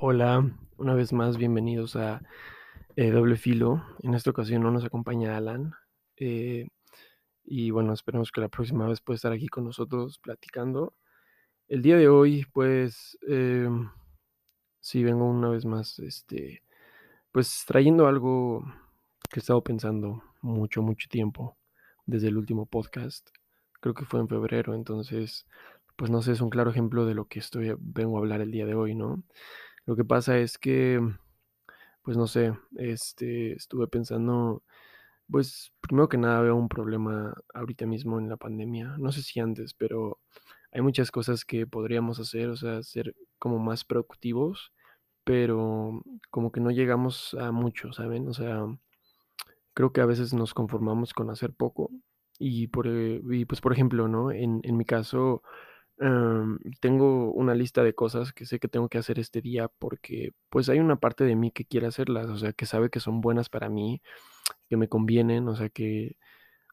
Hola, una vez más bienvenidos a eh, Doble Filo. En esta ocasión no nos acompaña Alan. eh, y bueno, esperemos que la próxima vez pueda estar aquí con nosotros platicando. El día de hoy, pues, eh, sí, vengo una vez más, este, pues trayendo algo que he estado pensando mucho, mucho tiempo desde el último podcast. Creo que fue en febrero, entonces, pues no sé, es un claro ejemplo de lo que estoy, vengo a hablar el día de hoy, ¿no? Lo que pasa es que, pues no sé, este, estuve pensando, pues primero que nada veo un problema ahorita mismo en la pandemia, no sé si antes, pero hay muchas cosas que podríamos hacer, o sea, ser como más productivos, pero como que no llegamos a mucho, ¿saben? O sea, creo que a veces nos conformamos con hacer poco y, por, eh, y pues por ejemplo, ¿no? En, en mi caso, Am, tengo una lista de cosas que sé que tengo que hacer este día porque pues hay una parte de mí que quiere hacerlas, o sea, que sabe que son buenas para mí, que me convienen, o sea, que,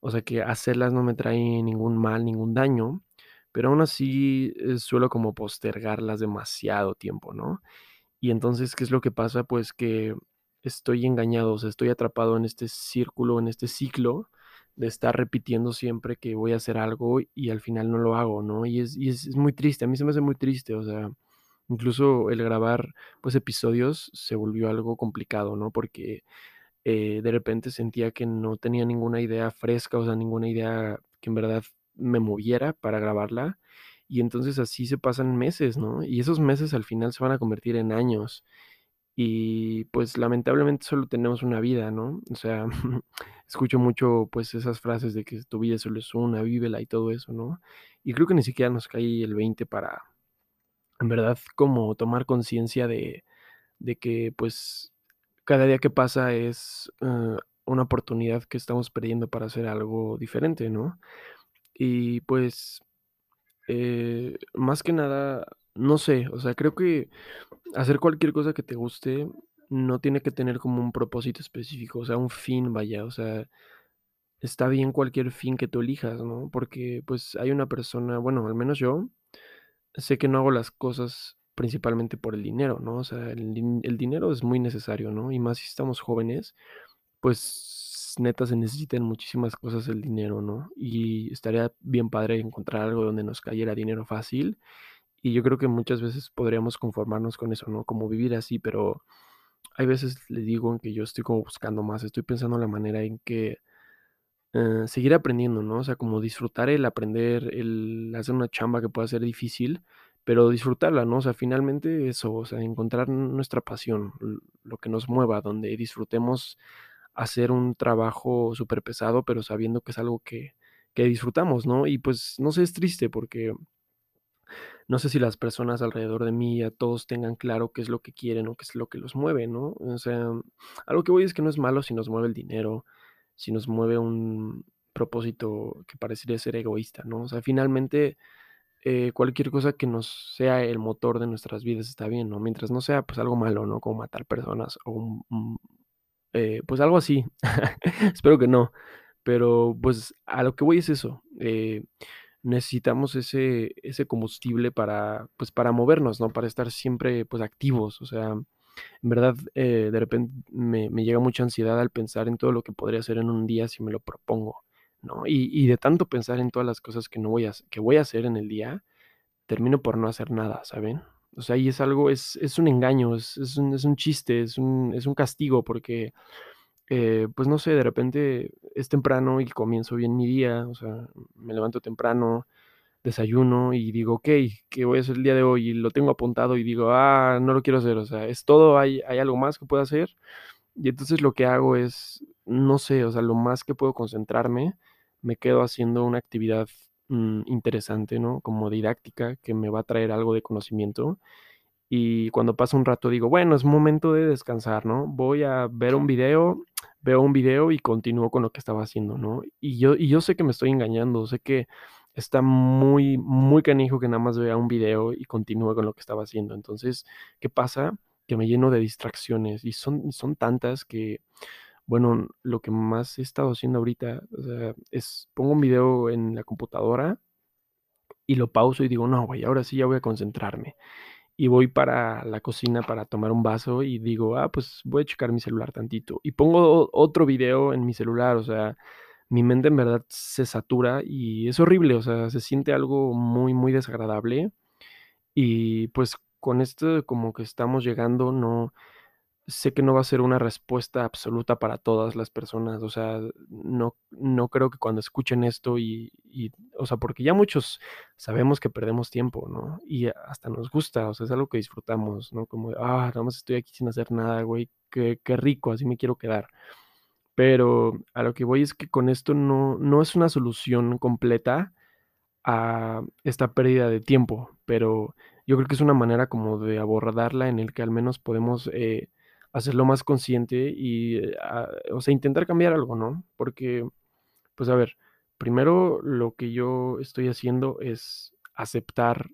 o sea, que hacerlas no me trae ningún mal, ningún daño, pero aún así eh, suelo como postergarlas demasiado tiempo, ¿no? Y entonces, ¿qué es lo que pasa? Pues que estoy engañado, o sea, estoy atrapado en este círculo, en este ciclo de estar repitiendo siempre que voy a hacer algo y al final no lo hago, ¿no? Y es, y es, es muy triste, a mí se me hace muy triste, o sea, incluso el grabar pues episodios se volvió algo complicado, ¿no? Porque eh, de repente sentía que no tenía ninguna idea fresca, o sea, ninguna idea que en verdad me moviera para grabarla. Y entonces así se pasan meses, ¿no? Y esos meses al final se van a convertir en años. Y pues lamentablemente solo tenemos una vida, ¿no? O sea, escucho mucho pues esas frases de que tu vida solo es una, vívela y todo eso, ¿no? Y creo que ni siquiera nos cae el 20 para, en verdad, como tomar conciencia de, de que pues cada día que pasa es eh, una oportunidad que estamos perdiendo para hacer algo diferente, ¿no? Y pues eh, más que nada, no sé, o sea, creo que hacer cualquier cosa que te guste no tiene que tener como un propósito específico, o sea, un fin, vaya, o sea, está bien cualquier fin que tú elijas, ¿no? Porque pues hay una persona, bueno, al menos yo sé que no hago las cosas principalmente por el dinero, ¿no? O sea, el, el dinero es muy necesario, ¿no? Y más si estamos jóvenes, pues neta se necesitan muchísimas cosas el dinero, ¿no? Y estaría bien padre encontrar algo donde nos cayera dinero fácil. Y yo creo que muchas veces podríamos conformarnos con eso, ¿no? Como vivir así, pero hay veces le digo en que yo estoy como buscando más, estoy pensando en la manera en que eh, seguir aprendiendo, ¿no? O sea, como disfrutar el aprender, el hacer una chamba que pueda ser difícil, pero disfrutarla, ¿no? O sea, finalmente eso, o sea, encontrar nuestra pasión, lo que nos mueva, donde disfrutemos hacer un trabajo súper pesado, pero sabiendo que es algo que, que disfrutamos, ¿no? Y pues no sé, es triste porque no sé si las personas alrededor de mí, a todos tengan claro qué es lo que quieren o qué es lo que los mueve, ¿no? O sea, a lo que voy es que no es malo si nos mueve el dinero, si nos mueve un propósito que parecería ser egoísta, ¿no? O sea, finalmente eh, cualquier cosa que nos sea el motor de nuestras vidas está bien, ¿no? Mientras no sea pues algo malo, ¿no? Como matar personas o un, un, eh, pues algo así. Espero que no. Pero pues a lo que voy es eso. eh, necesitamos ese, ese combustible para, pues, para movernos, ¿no? Para estar siempre pues activos. O sea, en verdad, eh, de repente me, me llega mucha ansiedad al pensar en todo lo que podría hacer en un día si me lo propongo, ¿no? Y, y de tanto pensar en todas las cosas que no voy a, que voy a hacer en el día, termino por no hacer nada, ¿saben? O sea, y es algo, es, es un engaño, es, es un, es un chiste, es un, es un castigo, porque eh, pues no sé, de repente es temprano y comienzo bien mi día, o sea, me levanto temprano, desayuno y digo, ok, ¿qué voy a hacer el día de hoy? Y lo tengo apuntado y digo, ah, no lo quiero hacer, o sea, es todo, hay, hay algo más que puedo hacer. Y entonces lo que hago es, no sé, o sea, lo más que puedo concentrarme, me quedo haciendo una actividad mm, interesante, ¿no? Como didáctica, que me va a traer algo de conocimiento y cuando pasa un rato digo, bueno, es momento de descansar, ¿no? Voy a ver un video, veo un video y continúo con lo que estaba haciendo, ¿no? Y yo, y yo sé que me estoy engañando, sé que está muy, muy canijo que nada más vea un video y continúe con lo que estaba haciendo. Entonces, ¿qué pasa? Que me lleno de distracciones y son, son tantas que, bueno, lo que más he estado haciendo ahorita, o sea, es pongo un video en la computadora y lo pauso y digo, no, güey, ahora sí ya voy a concentrarme y voy para la cocina para tomar un vaso y digo, ah, pues voy a checar mi celular tantito. Y pongo otro video en mi celular, o sea, mi mente en verdad se satura y es horrible, o sea, se siente algo muy, muy desagradable. Y pues con esto como que estamos llegando, no, sé que no va a ser una respuesta absoluta para todas las personas, o sea, no, no creo que cuando escuchen esto y, y, o sea, porque ya muchos sabemos que perdemos tiempo, ¿no? Y hasta nos gusta, o sea, es algo que disfrutamos, ¿no? Como, ah, nada más estoy aquí sin hacer nada, güey, qué, qué rico, así me quiero quedar. Pero a lo que voy es que con esto no, no es una solución completa a esta pérdida de tiempo, pero yo creo que es una manera como de abordarla en el que al menos podemos eh, hacerlo más consciente y, eh, o sea, intentar cambiar algo, ¿no? Porque, pues a ver, primero lo que yo estoy haciendo es aceptar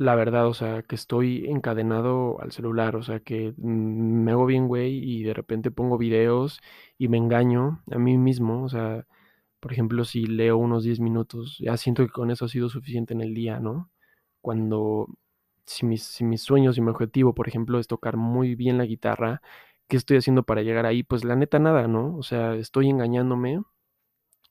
la verdad, o sea, que estoy encadenado al celular, o sea, que me hago bien, güey, y de repente pongo videos y me engaño a mí mismo, o sea, por ejemplo, si leo unos 10 minutos, ya siento que con eso ha sido suficiente en el día, ¿no? Cuando, si mis, sueños y mi objetivo, por ejemplo, es tocar muy bien la guitarra, ¿qué estoy haciendo para llegar ahí? Pues la neta nada, ¿no? O sea, estoy engañándome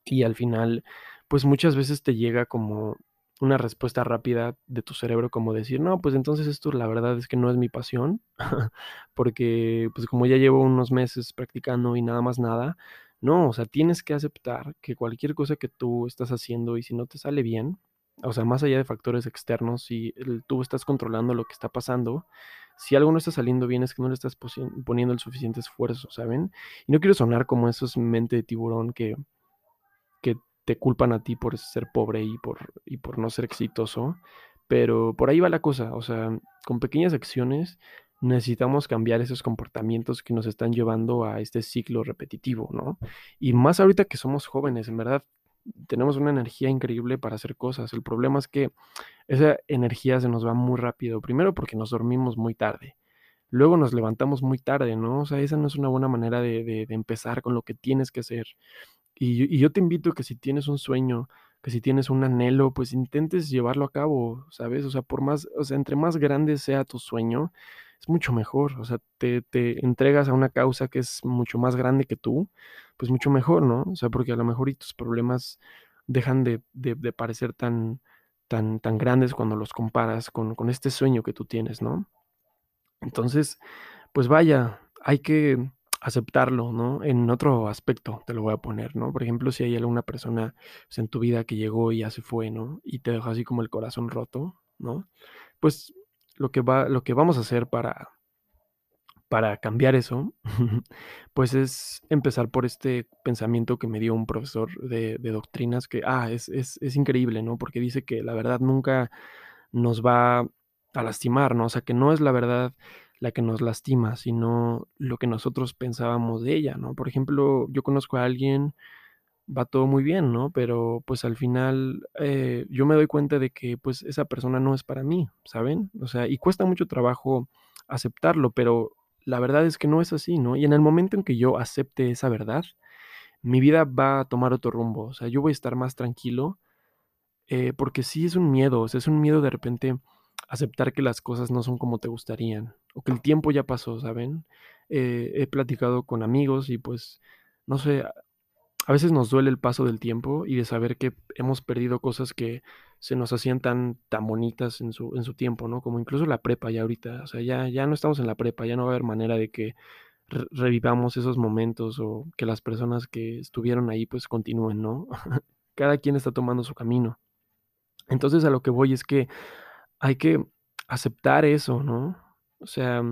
y al final, pues muchas veces te llega como una respuesta rápida de tu cerebro como decir, no, pues entonces esto la verdad es que no es mi pasión, porque pues como ya llevo unos meses practicando y nada más nada, no, o sea, tienes que aceptar que cualquier cosa que tú estás haciendo y si no te sale bien, o sea, más allá de factores externos, si tú estás controlando lo que está pasando, si algo no está saliendo bien es que no le estás poniendo el suficiente esfuerzo, ¿saben? Y no quiero sonar como esos mente de tiburón que, que te culpan a ti por ser pobre y por, y por no ser exitoso, pero por ahí va la cosa, o sea, con pequeñas acciones necesitamos cambiar esos comportamientos que nos están llevando a este ciclo repetitivo, ¿no? Y más ahorita que somos jóvenes, en verdad, tenemos una energía increíble para hacer cosas. El problema es que esa energía se nos va muy rápido. Primero porque nos dormimos muy tarde. Luego nos levantamos muy tarde, ¿no? O sea, esa no es una buena manera de, empezar con lo que tienes que hacer. Y, yo te invito que si tienes un sueño, que si tienes un anhelo, pues intentes llevarlo a cabo, ¿sabes? O sea, por más, o sea, entre más grande sea tu sueño, es mucho mejor, o sea, te, te, entregas a una causa que es mucho más grande que tú, pues mucho mejor, ¿no? O sea, porque a lo mejor y tus problemas dejan de, de, de parecer tan, tan, tan grandes cuando los comparas con, con este sueño que tú tienes, ¿no? Entonces, pues vaya, hay que aceptarlo, ¿no? En otro aspecto te lo voy a poner, ¿no? Por ejemplo, si hay alguna persona pues, en tu vida que llegó y ya se fue, ¿no? Y te dejó así como el corazón roto, ¿no? Pues lo que, va, lo que vamos a hacer para, para cambiar eso, pues es empezar por este pensamiento que me dio un profesor de, doctrinas que, ah, es, es, es, increíble, ¿no? Porque dice que la verdad nunca nos va a lastimar, ¿no? O sea, que no es la verdad la que nos lastima, sino lo que nosotros pensábamos de ella, ¿no? Por ejemplo, yo conozco a alguien va todo muy bien, ¿no? Pero pues al final eh, yo me doy cuenta de que pues esa persona no es para mí, ¿saben? O sea, y cuesta mucho trabajo aceptarlo, pero la verdad es que no es así, ¿no? Y en el momento en que yo acepte esa verdad, mi vida va a tomar otro rumbo, o sea, yo voy a estar más tranquilo, eh, porque sí es un miedo, o sea, es un miedo de repente aceptar que las cosas no son como te gustarían, o que el tiempo ya pasó, ¿saben? Eh, he platicado con amigos y pues, no sé, a veces nos duele el paso del tiempo y de saber que hemos perdido cosas que se nos hacían tan, tan bonitas en su, en su tiempo, ¿no? Como incluso la prepa ya ahorita, o sea, ya, ya no estamos en la prepa, ya no va a haber manera de que revivamos esos momentos o que las personas que estuvieron ahí pues continúen, ¿no? Cada quien está tomando su camino. Entonces a lo que voy es que hay que aceptar eso, ¿no? O sea,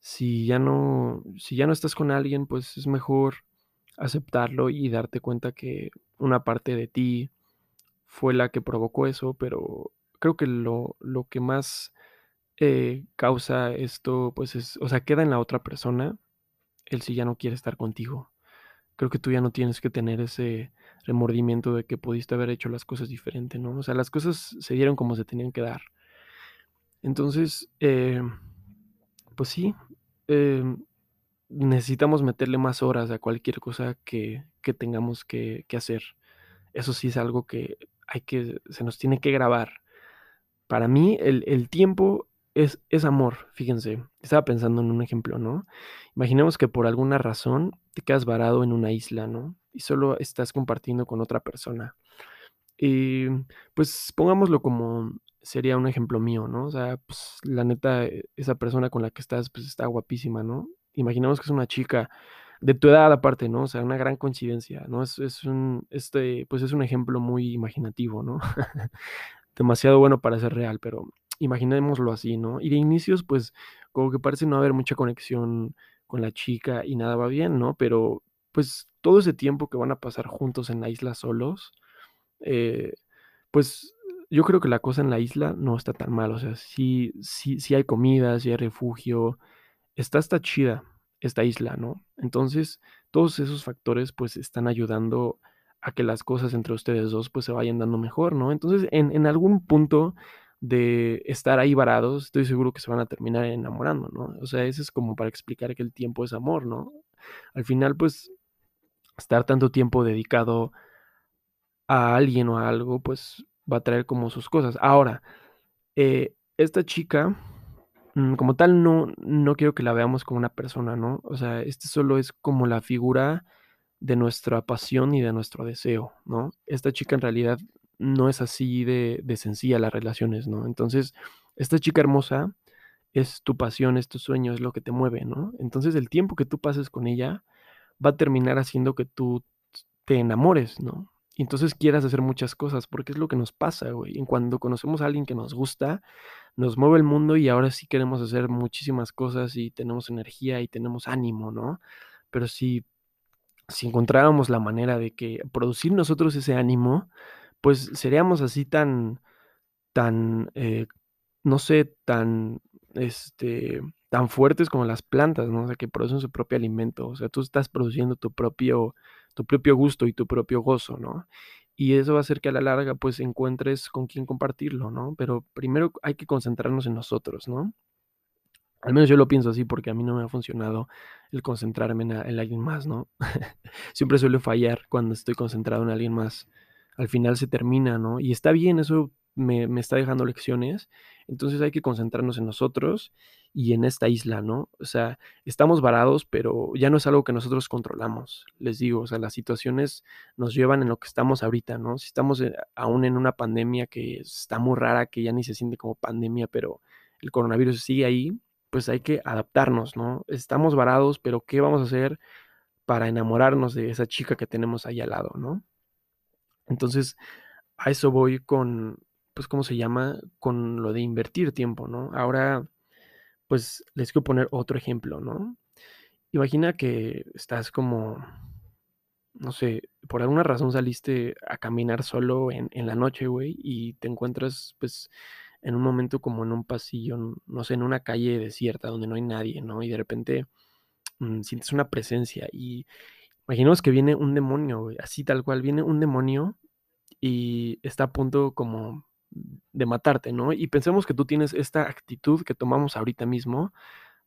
si ya no, si ya no estás con alguien, pues es mejor aceptarlo y darte cuenta que una parte de ti fue la que provocó eso, pero creo que lo, lo que más eh, causa esto, pues es, o sea, queda en la otra persona el si ya no quiere estar contigo. Creo que tú ya no tienes que tener ese remordimiento de que pudiste haber hecho las cosas diferente, ¿no? O sea, las cosas se dieron como se tenían que dar. Entonces, eh, pues sí, eh, necesitamos meterle más horas a cualquier cosa que, que tengamos que, que, hacer. Eso sí es algo que hay que, se nos tiene que grabar. Para mí, el, el tiempo es, es amor, fíjense. Estaba pensando en un ejemplo, ¿no? Imaginemos que por alguna razón te quedas varado en una isla, ¿no? Y solo estás compartiendo con otra persona. Y pues pongámoslo como sería un ejemplo mío, ¿no? O sea, pues la neta, e, esa persona con la que estás, pues está guapísima, ¿no? Imaginemos que es una chica de tu edad aparte, ¿no? O sea, una gran coincidencia, ¿no? Es, un, este, pues es un ejemplo muy imaginativo, ¿no? Demasiado bueno para ser real, pero imaginémoslo así, ¿no? Y de inicios, pues, como que parece no haber mucha conexión con la chica y nada va bien, ¿no? Pero, pues, todo ese tiempo que van a pasar juntos en la isla solos, eh, pues yo creo que la cosa en la isla no está tan mal, o sea, sí, sí, sí hay comida, sí hay refugio, está, está chida esta isla, ¿no? Entonces, todos esos factores pues están ayudando a que las cosas entre ustedes dos pues se vayan dando mejor, ¿no? Entonces, en, en algún punto de estar ahí varados, estoy seguro que se van a terminar enamorando, ¿no? O sea, eso es como para explicar que el tiempo es amor, ¿no? Al final, pues, estar tanto tiempo dedicado a alguien o a algo, pues va a traer como sus cosas. Ahora, eh, esta chica, mm, como tal, no, no quiero que la veamos como una persona, ¿no? O sea, este solo es como la figura de nuestra pasión y de nuestro deseo, ¿no? Esta chica en realidad no es así de, de sencilla las relaciones, ¿no? Entonces, esta chica hermosa es tu pasión, es tu sueño, es lo que te mueve, ¿no? Entonces, el tiempo que tú pases con ella va a terminar haciendo que tú te enamores, ¿no? Y entonces quieras hacer muchas cosas, porque es lo que nos pasa, güey. En cuando conocemos a alguien que nos gusta, nos mueve el mundo y ahora sí queremos hacer muchísimas cosas y tenemos energía y tenemos ánimo, ¿no? Pero si, si encontráramos la manera de que producir nosotros ese ánimo, pues seríamos así tan, tan, eh, no sé, tan, este, tan fuertes como las plantas, ¿no? O sea, que producen su propio alimento. O sea, tú estás produciendo tu propio tu propio gusto y tu propio gozo, ¿no? Y eso va a hacer que a la larga pues encuentres con quién compartirlo, ¿no? Pero primero hay que concentrarnos en nosotros, ¿no? Al menos yo lo pienso así porque a mí no me ha funcionado el concentrarme en, en alguien más, ¿no? Siempre suele fallar cuando estoy concentrado en alguien más. Al final se termina, ¿no? Y está bien, eso me, está dejando lecciones. Entonces hay que concentrarnos en nosotros y en esta isla, ¿no? O sea, estamos varados, pero ya no es algo que nosotros controlamos, les digo, o sea, las situaciones nos llevan en lo que estamos ahorita, ¿no? Si estamos eh, aún en una pandemia que está muy rara, que ya ni se siente como pandemia, pero el coronavirus sigue ahí, pues hay que adaptarnos, ¿no? Estamos varados, pero ¿qué vamos a hacer para enamorarnos de esa chica que tenemos ahí al lado, ¿no? Entonces, a eso voy con, pues, ¿cómo se llama? Con lo de invertir tiempo, ¿no? Ahora pues les quiero poner otro ejemplo, ¿no? Imagina que estás como, no sé, por alguna razón saliste a caminar solo en, la noche, güey, y te encuentras, pues, en un momento como en un pasillo, no sé, en una calle desierta donde no hay nadie, ¿no? Y de repente mm, sientes una presencia y imaginemos que viene un demonio, güey, así tal cual, viene un demonio y está a punto como de matarte, ¿no? Y pensemos que tú tienes esta actitud que tomamos ahorita mismo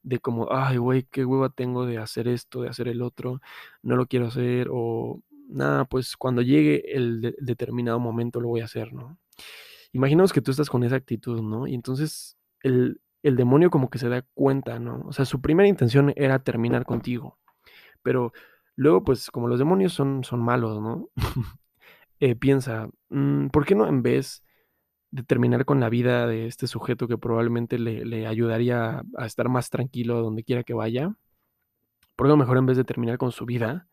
de como, ay, güey, qué hueva tengo de hacer esto, de hacer el otro, no lo quiero hacer, o nada, pues cuando llegue el determinado momento lo voy a hacer, ¿no? Imaginemos que tú estás con esa actitud, ¿no? Y entonces el, el demonio como que se da cuenta, ¿no? O sea, su primera intención era terminar contigo, pero luego, pues como los demonios son, son malos, ¿no? Eh, piensa, mm, ¿por qué no en vez de terminar con la vida de este sujeto que probablemente le, ayudaría a estar más tranquilo donde quiera que vaya, por lo mejor en vez de terminar con su vida,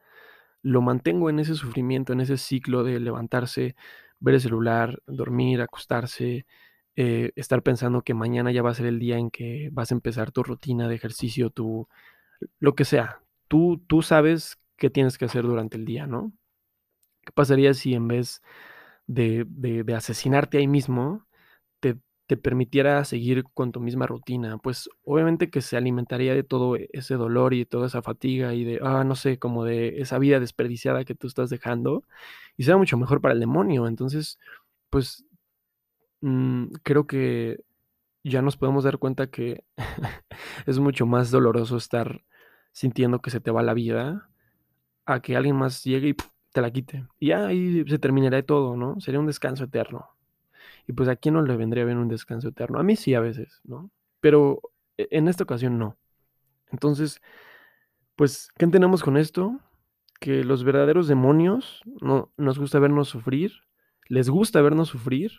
lo mantengo en ese sufrimiento, en ese ciclo de levantarse, ver el celular, dormir, acostarse, eh, estar pensando que mañana ya va a ser el día en que vas a empezar tu rutina de ejercicio, tu, lo que sea. Tú, tú sabes qué tienes que hacer durante el día, ¿no? ¿Qué pasaría si en vez de, asesinarte ahí mismo, te, te, permitiera seguir con tu misma rutina, pues obviamente que se alimentaría de todo ese dolor y de toda esa fatiga y de, ah, no sé, como de esa vida desperdiciada que tú estás dejando, y será mucho mejor para el demonio. Entonces, pues mm, creo que ya nos podemos dar cuenta que es mucho más doloroso estar sintiendo que se te va la vida a que alguien más llegue y te la quite. Y ahí se terminaría todo, ¿no? Sería un descanso eterno. Y pues a quién no le vendría bien un descanso eterno. A mí sí, a veces, ¿no? pero e, en esta ocasión no. Entonces, pues, ¿qué entendemos con esto? Que los verdaderos demonios no nos gusta vernos sufrir, les gusta vernos sufrir,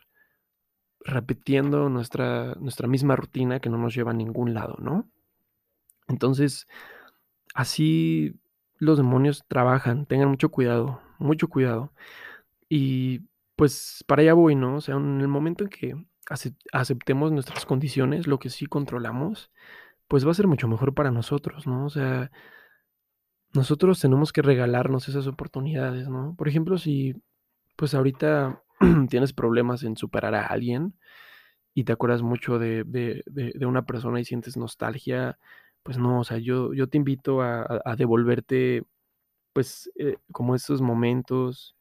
repitiendo nuestra, nuestra misma rutina que no nos lleva a ningún lado, ¿no? Entonces, así los demonios trabajan, tengan mucho cuidado, mucho cuidado. Y pues para allá voy, ¿no? O sea, en el momento en que aceptemos nuestras condiciones, lo que sí controlamos, pues va a ser mucho mejor para nosotros, ¿no? O sea, nosotros tenemos que regalarnos esas oportunidades, ¿no? Por ejemplo, si pues ahorita tienes problemas en superar a alguien y te acuerdas mucho de, una persona y sientes nostalgia, pues no, o sea, yo, yo te invito a, devolverte, pues, eh, como esos momentos,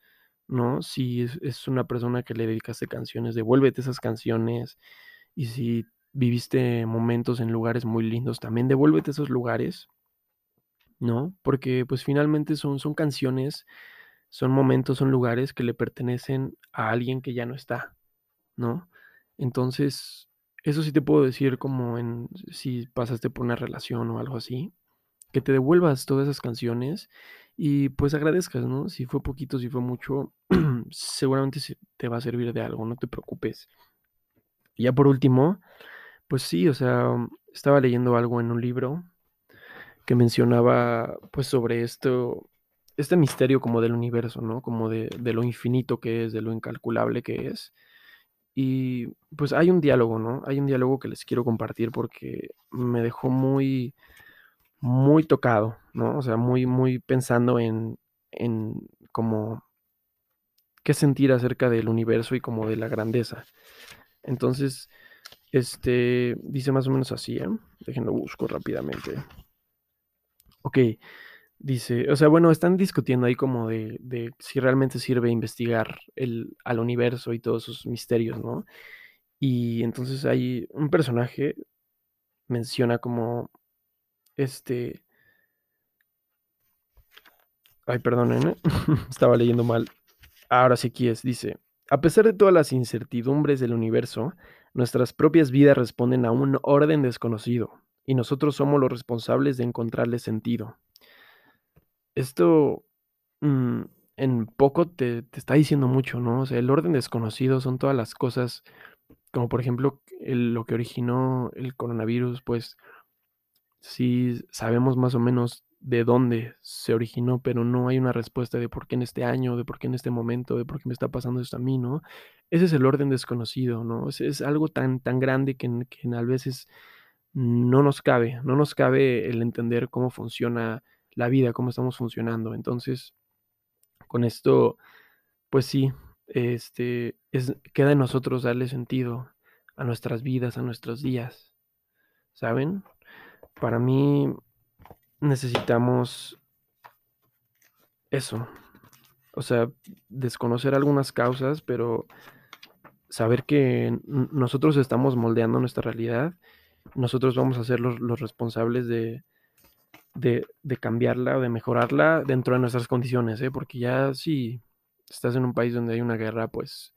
¿no? Si es, una persona que le dedicaste canciones, devuélvete esas canciones. Y si viviste momentos en lugares muy lindos, también devuélvete esos lugares, ¿no? Porque pues finalmente son, son canciones, son momentos, son lugares que le pertenecen a alguien que ya no está, ¿no? Entonces, eso sí te puedo decir como en si pasaste por una relación o algo así, que te devuelvas todas esas canciones y pues agradezcas, ¿no? Si fue poquito, si fue mucho, seguramente te va a servir de algo, no te preocupes. Y ya por último, pues sí, o sea, estaba leyendo algo en un libro que mencionaba pues sobre esto, este misterio como del universo, ¿no? Como de, de lo infinito que es, de lo incalculable que es. Y pues hay un diálogo, ¿no? Hay un diálogo que les quiero compartir porque me dejó muy, muy tocado, ¿no? O sea, muy, muy pensando en, en como qué sentir acerca del universo y como de la grandeza. Entonces, este, dice más o menos así, ¿eh? Déjenlo busco rápidamente. Ok, dice, o sea, bueno, están discutiendo ahí como de, de si realmente sirve investigar el, al universo y todos sus misterios, ¿no? Y entonces hay un personaje menciona como este. Ay, perdonen, ¿eh? estaba leyendo mal. Ahora sí aquí es, dice. A pesar de todas las incertidumbres del universo, nuestras propias vidas responden a un orden desconocido, y nosotros somos los responsables de encontrarle sentido. Esto mm, en poco te, está diciendo mucho, ¿no? O sea, el orden desconocido son todas las cosas, como por ejemplo lo que originó el coronavirus, pues sí sabemos más o menos de dónde se originó, pero no hay una respuesta de por qué en este año, de por qué en este momento, de por qué me está pasando esto a mí, ¿no? Ese es el orden desconocido, ¿no? Es, es algo tan, tan grande que, que a veces no nos cabe, no nos cabe el entender cómo funciona la vida, cómo estamos funcionando. Entonces, con esto, pues sí, este, es, queda en nosotros darle sentido a nuestras vidas, a nuestros días, ¿saben? Para mí necesitamos eso. O sea, desconocer algunas causas, pero saber que nosotros estamos moldeando nuestra realidad. Nosotros vamos a ser los, responsables de, de, cambiarla o de mejorarla dentro de nuestras condiciones, ¿eh? porque ya si estás en un país donde hay una guerra, pues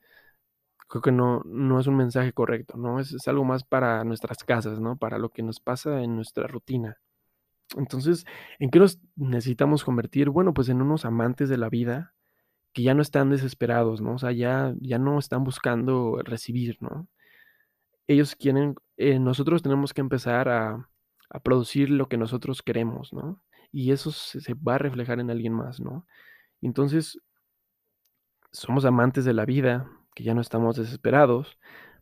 creo que no, no es un mensaje correcto, ¿no? Es, es, algo más para nuestras casas, ¿no? Para lo que nos pasa en nuestra rutina. Entonces, ¿en qué nos necesitamos convertir? Bueno, pues en unos amantes de la vida que ya no están desesperados, ¿no? O sea, ya, ya no están buscando recibir, ¿no? Ellos quieren, eh, nosotros tenemos que empezar a, a, producir lo que nosotros queremos, ¿no? Y eso se, va a reflejar en alguien más, ¿no? Entonces, somos amantes de la vida, que ya no estamos desesperados,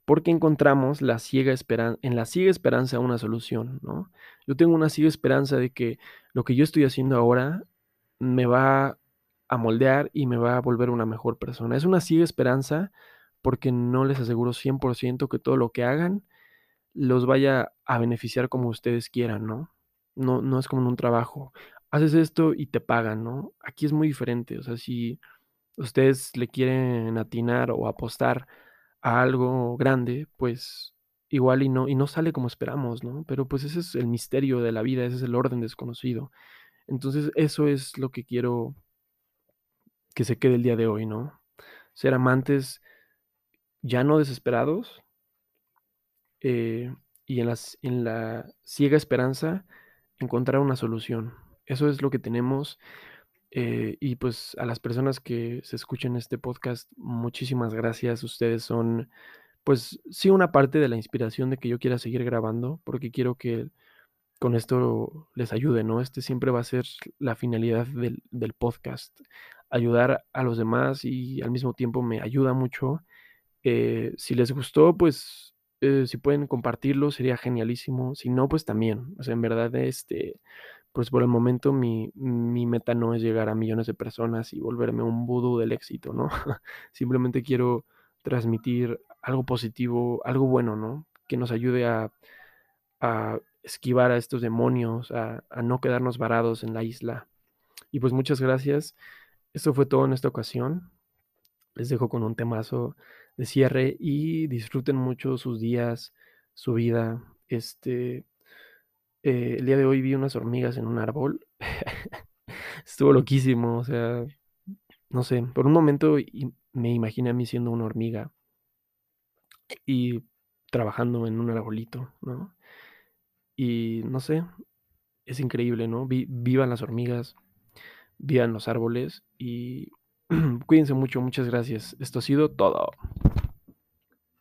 porque encontramos la ciega en la ciega esperanza una solución, ¿no? Yo tengo una ciega esperanza de que lo que yo estoy haciendo ahora me va a moldear y me va a volver una mejor persona. Es una ciega esperanza porque no les aseguro 100% que todo lo que hagan los vaya a beneficiar como ustedes quieran, ¿no? No, no es como en un trabajo. Haces esto y te pagan, ¿no? Aquí es muy diferente. O sea, si ustedes le quieren atinar o apostar a algo grande, pues igual y no, y no sale como esperamos, ¿no? Pero pues ese es el misterio de la vida, ese es el orden desconocido. Entonces eso es lo que quiero que se quede el día de hoy, ¿no? Ser amantes ya no desesperados eh, y en, las, en la ciega esperanza encontrar una solución. Eso es lo que tenemos. Eh, y pues a las personas que se escuchen este podcast, muchísimas gracias. Ustedes son, pues sí, una parte de la inspiración de que yo quiera seguir grabando, porque quiero que con esto les ayude, ¿no? Este siempre va a ser la finalidad del, podcast, ayudar a los demás y al mismo tiempo me ayuda mucho. Eh, si les gustó, pues eh, si pueden compartirlo, sería genialísimo. Si no, pues también. O sea, en verdad, este, pues por el momento mi, mi meta no es llegar a millones de personas y volverme un vudú del éxito, ¿no? Simplemente quiero transmitir algo positivo, algo bueno, ¿no? Que nos ayude a, a esquivar a estos demonios, a, a no quedarnos varados en la isla. Y pues muchas gracias. Esto fue todo en esta ocasión. Les dejo con un temazo de cierre y disfruten mucho sus días, su vida. Este, eh, el día de hoy vi unas hormigas en un árbol. Estuvo loquísimo, o sea, no sé, por un momento me imaginé a mí siendo una hormiga y trabajando en un arbolito, ¿no? Y no sé, es increíble, ¿no? vivan las hormigas, vivan los árboles y cuídense mucho, muchas gracias. Esto ha sido todo.